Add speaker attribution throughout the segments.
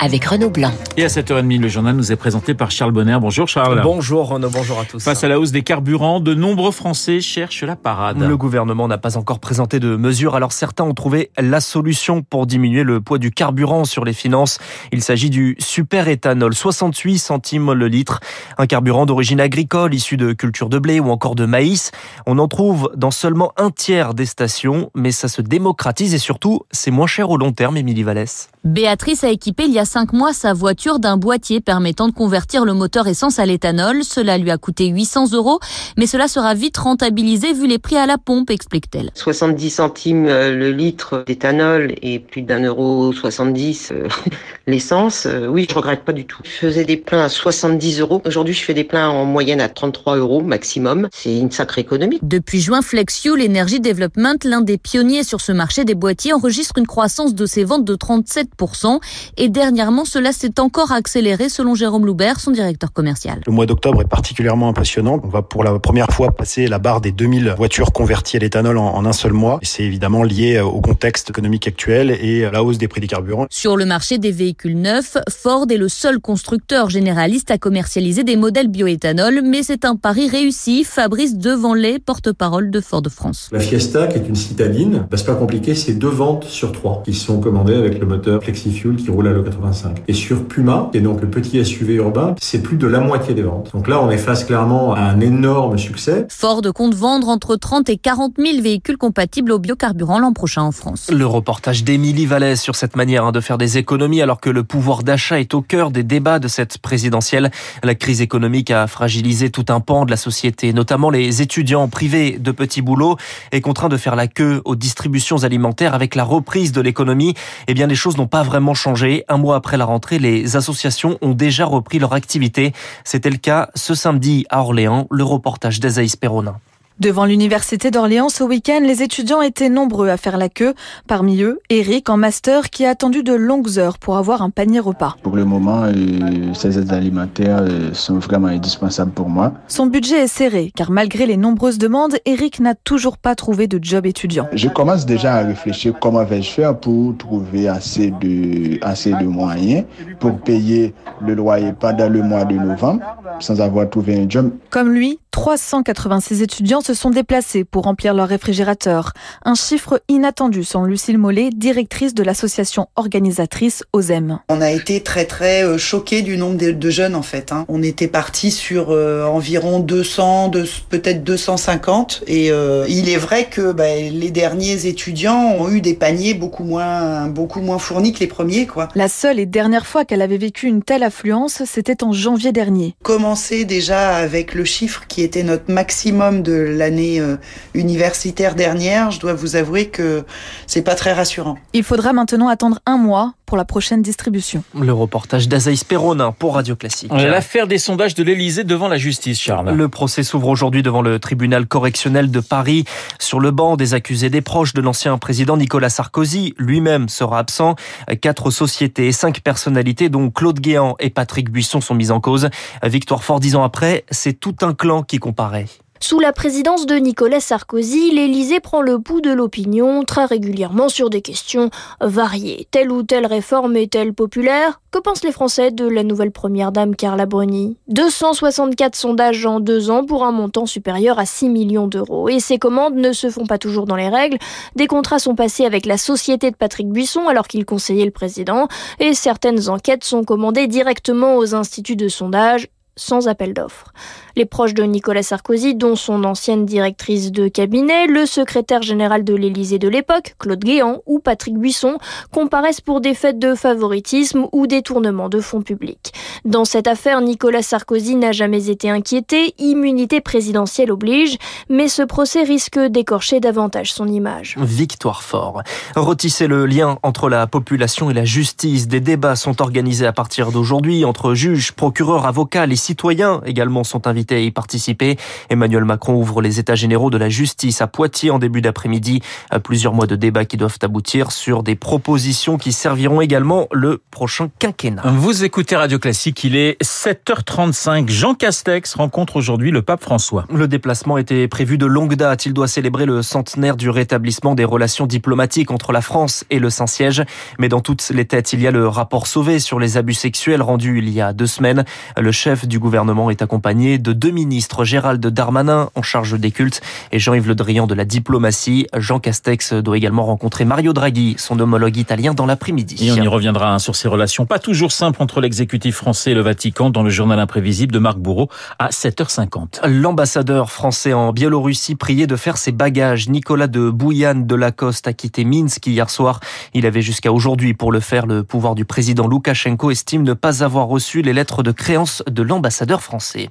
Speaker 1: avec Renaud Blanc.
Speaker 2: Et à 7h30, le journal nous est présenté par Charles Bonner. Bonjour Charles.
Speaker 3: Bonjour Renaud, bonjour à tous.
Speaker 2: Face à la hausse des carburants, de nombreux Français cherchent la parade.
Speaker 3: Le gouvernement n'a pas encore présenté de mesures, alors certains ont trouvé la solution pour diminuer le poids du carburant sur les finances. Il s'agit du super-éthanol, 68 centimes le litre, un carburant d'origine agricole issu de cultures de blé ou encore de maïs. On en trouve dans seulement un tiers des stations, mais ça se démocratise et surtout, c'est moins cher au long terme, Émilie Vallès.
Speaker 4: Béatrice a équipé il y a cinq mois sa voiture d'un boîtier permettant de convertir le moteur essence à l'éthanol. Cela lui a coûté 800 euros, mais cela sera vite rentabilisé vu les prix à la pompe, explique-t-elle.
Speaker 5: 70 centimes euh, le litre d'éthanol et plus d'un euro 70 euh, l'essence. Euh, oui, je regrette pas du tout. Je faisais des pleins à 70 euros. Aujourd'hui, je fais des pleins en moyenne à 33 euros maximum. C'est une sacrée économie.
Speaker 4: Depuis juin, FlexFuel Energy Development, l'un des pionniers sur ce marché des boîtiers, enregistre une croissance de ses ventes de 37%. Et dernièrement, cela s'est encore accéléré selon Jérôme Loubert, son directeur commercial.
Speaker 6: Le mois d'octobre est particulièrement impressionnant. On va pour la première fois passer la barre des 2000 voitures converties à l'éthanol en, en un seul mois. C'est évidemment lié au contexte économique actuel et à la hausse des prix des carburants.
Speaker 4: Sur le marché des véhicules neufs, Ford est le seul constructeur généraliste à commercialiser des modèles bioéthanol, mais c'est un pari réussi. Fabrice Devanlay, porte-parole de Ford France.
Speaker 7: La Fiesta, qui est une citadine, bah, c'est pas compliqué, c'est deux ventes sur trois qui sont commandées avec le moteur FlexiFuel qui roule à l'E85. Et sur Puma, qui est donc le petit SUV urbain, c'est plus de la moitié des ventes. Donc là, on est face clairement à un énorme succès.
Speaker 4: Ford compte vendre entre 30 et 40 000 véhicules compatibles au biocarburant l'an prochain en France.
Speaker 3: Le reportage d'Émilie Vallès sur cette manière hein, de faire des économies alors que le pouvoir d'achat est au cœur des débats de cette présidentielle. La crise économique a fragilisé tout un pan de la société, notamment les étudiants privés de petits boulots et contraints de faire la queue aux distributions alimentaires avec la reprise de l'économie. Eh bien, les choses n'ont pas vraiment changé. Un mois après la rentrée, les associations ont déjà repris leur activité. C'était le cas ce samedi à Orléans, le reportage d'Azaïs Perronin.
Speaker 8: Devant l'université d'Orléans ce week-end, les étudiants étaient nombreux à faire la queue. Parmi eux, Eric en master qui a attendu de longues heures pour avoir un panier repas.
Speaker 9: Pour le moment, euh, ces aides alimentaires euh, sont vraiment indispensables pour moi.
Speaker 8: Son budget est serré car malgré les nombreuses demandes, Eric n'a toujours pas trouvé de job étudiant.
Speaker 9: Je commence déjà à réfléchir comment vais-je faire pour trouver assez de, assez de moyens pour payer le loyer pendant le mois de novembre sans avoir trouvé un job.
Speaker 8: Comme lui, 386 étudiants se sont déplacés pour remplir leur réfrigérateur. Un chiffre inattendu selon Lucille Mollet, directrice de l'association organisatrice OSEM.
Speaker 10: On a été très très choqués du nombre de, jeunes en fait. Hein. On était parti sur euh, environ 200, de, peut-être 250 et euh, il est vrai que bah, les derniers étudiants ont eu des paniers beaucoup moins, beaucoup moins fournis que les premiers. Quoi.
Speaker 8: La seule et dernière fois qu'elle avait vécu une telle affluence, c'était en janvier dernier.
Speaker 10: Commencer déjà avec le chiffre qui était notre maximum de l'année euh, universitaire dernière, je dois vous avouer que c'est pas très rassurant.
Speaker 8: Il faudra maintenant attendre un mois pour la prochaine distribution.
Speaker 3: Le reportage d'Azaïs Perronin pour Radio Classique.
Speaker 2: L'affaire des sondages de l'Elysée devant la justice, Charles.
Speaker 3: Le procès s'ouvre aujourd'hui devant le tribunal correctionnel de Paris. Sur le banc des accusés des proches de l'ancien président Nicolas Sarkozy, lui-même sera absent. Quatre sociétés et cinq personnalités, dont Claude Guéant et Patrick Buisson, sont mises en cause. Victoire fort dix ans après, c'est tout un clan qui comparaît.
Speaker 11: Sous la présidence de Nicolas Sarkozy, l'Élysée prend le pouls de l'opinion très régulièrement sur des questions variées. Telle ou telle réforme est-elle populaire? Que pensent les Français de la nouvelle première dame Carla Bruni? 264 sondages en deux ans pour un montant supérieur à 6 millions d'euros. Et ces commandes ne se font pas toujours dans les règles. Des contrats sont passés avec la société de Patrick Buisson alors qu'il conseillait le président. Et certaines enquêtes sont commandées directement aux instituts de sondage sans appel d'offres. Les proches de Nicolas Sarkozy, dont son ancienne directrice de cabinet, le secrétaire général de l'Élysée de l'époque, Claude Guéant, ou Patrick Buisson, comparaissent pour des faits de favoritisme ou détournement de fonds publics. Dans cette affaire, Nicolas Sarkozy n'a jamais été inquiété, immunité présidentielle oblige, mais ce procès risque d'écorcher davantage son image.
Speaker 3: Victoire fort. Retisser le lien entre la population et la justice. Des débats sont organisés à partir d'aujourd'hui entre juges, procureurs, avocats. Les citoyens également sont invités invités à y participer. Emmanuel Macron ouvre les états généraux de la justice à Poitiers en début d'après-midi. Plusieurs mois de débats qui doivent aboutir sur des propositions qui serviront également le prochain quinquennat.
Speaker 2: Vous écoutez Radio Classique, il est 7h35. Jean Castex rencontre aujourd'hui le pape François.
Speaker 3: Le déplacement était prévu de longue date. Il doit célébrer le centenaire du rétablissement des relations diplomatiques entre la France et le Saint-Siège. Mais dans toutes les têtes, il y a le rapport Sauvé sur les abus sexuels rendu il y a deux semaines. Le chef du gouvernement est accompagné de deux ministres, Gérald Darmanin en charge des cultes et Jean-Yves Le Drian de la diplomatie. Jean Castex doit également rencontrer Mario Draghi, son homologue italien, dans l'après-midi.
Speaker 2: Et on y reviendra hein, sur ces relations pas toujours simples entre l'exécutif français et le Vatican dans le journal imprévisible de Marc Bourreau à 7h50.
Speaker 3: L'ambassadeur français en Biélorussie priait de faire ses bagages. Nicolas de Bouillane de Lacoste a quitté Minsk hier soir. Il avait jusqu'à aujourd'hui pour le faire. Le pouvoir du président Loukachenko estime ne pas avoir reçu les lettres de créance de l'ambassadeur français.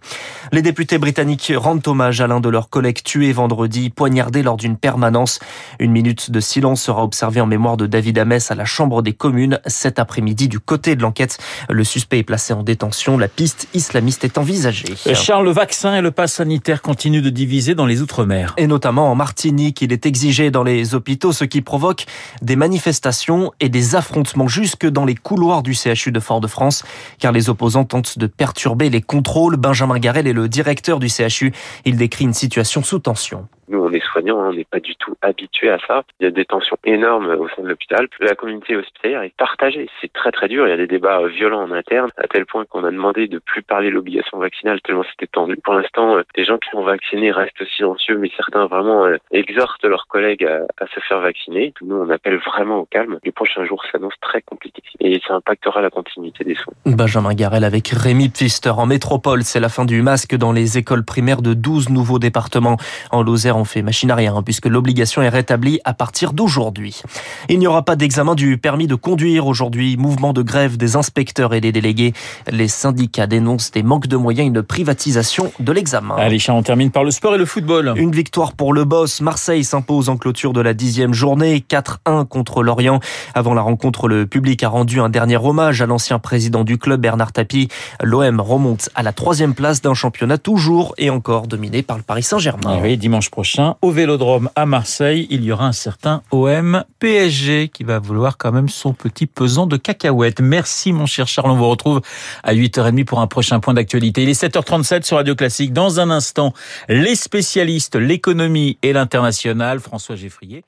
Speaker 3: Les députés britanniques rendent hommage à l'un de leurs collègues tués vendredi, poignardé lors d'une permanence. Une minute de silence sera observée en mémoire de David Amès à la Chambre des communes cet après-midi. Du côté de l'enquête, le suspect est placé en détention. La piste islamiste est envisagée.
Speaker 2: Charles, le vaccin et le pass sanitaire continuent de diviser dans les Outre-mer.
Speaker 3: Et notamment en Martinique, il est exigé dans les hôpitaux, ce qui provoque des manifestations et des affrontements jusque dans les couloirs du CHU de Fort-de-France, car les opposants tentent de perturber les contrôles. Benjamin Garel est le directeur du CHU. Il décrit une situation sous tension.
Speaker 12: Nous, on est soignants, hein, on n'est pas du tout habitués à ça. Il y a des tensions énormes au sein de l'hôpital. La communauté hospitalière est partagée. C'est très très dur. Il y a des débats violents en interne, à tel point qu'on a demandé de plus parler l'obligation vaccinale tellement c'était tendu. Pour l'instant, euh, les gens qui sont vaccinés restent silencieux, mais certains vraiment euh, exhortent leurs collègues à, à, se faire vacciner. Nous, on appelle vraiment au calme. Les prochains jours s'annoncent très compliqués et ça impactera la continuité des soins.
Speaker 3: Benjamin Garel avec Rémi Pfister en métropole. C'est la fin du masque dans les écoles primaires de 12 nouveaux départements. En Lozère, on fait machine arrière hein, puisque l'obligation est rétablie à partir d'aujourd'hui. Il n'y aura pas d'examen du permis de conduire aujourd'hui. Mouvement de grève des inspecteurs et des délégués. Les syndicats dénoncent des manques de moyens, une privatisation de l'examen.
Speaker 2: Allez, on termine par le sport et le football.
Speaker 3: Une victoire pour le boss. Marseille s'impose en clôture de la dixième journée. 4-1 contre Lorient. Avant la rencontre, le public a rendu un dernier hommage à l'ancien président du club, Bernard Tapie. L'OM remonte à la troisième place d'un championnat toujours et encore dominé par le Paris Saint-Germain.
Speaker 2: Oui, dimanche au Vélodrome à Marseille, il y aura un certain OM PSG qui va vouloir quand même son petit pesant de cacahuètes. Merci mon cher Charles, on vous retrouve à 8h30 pour un prochain point d'actualité. Il est 7h37 sur Radio Classique. Dans un instant, les spécialistes, l'économie et l'international, François Geffrier.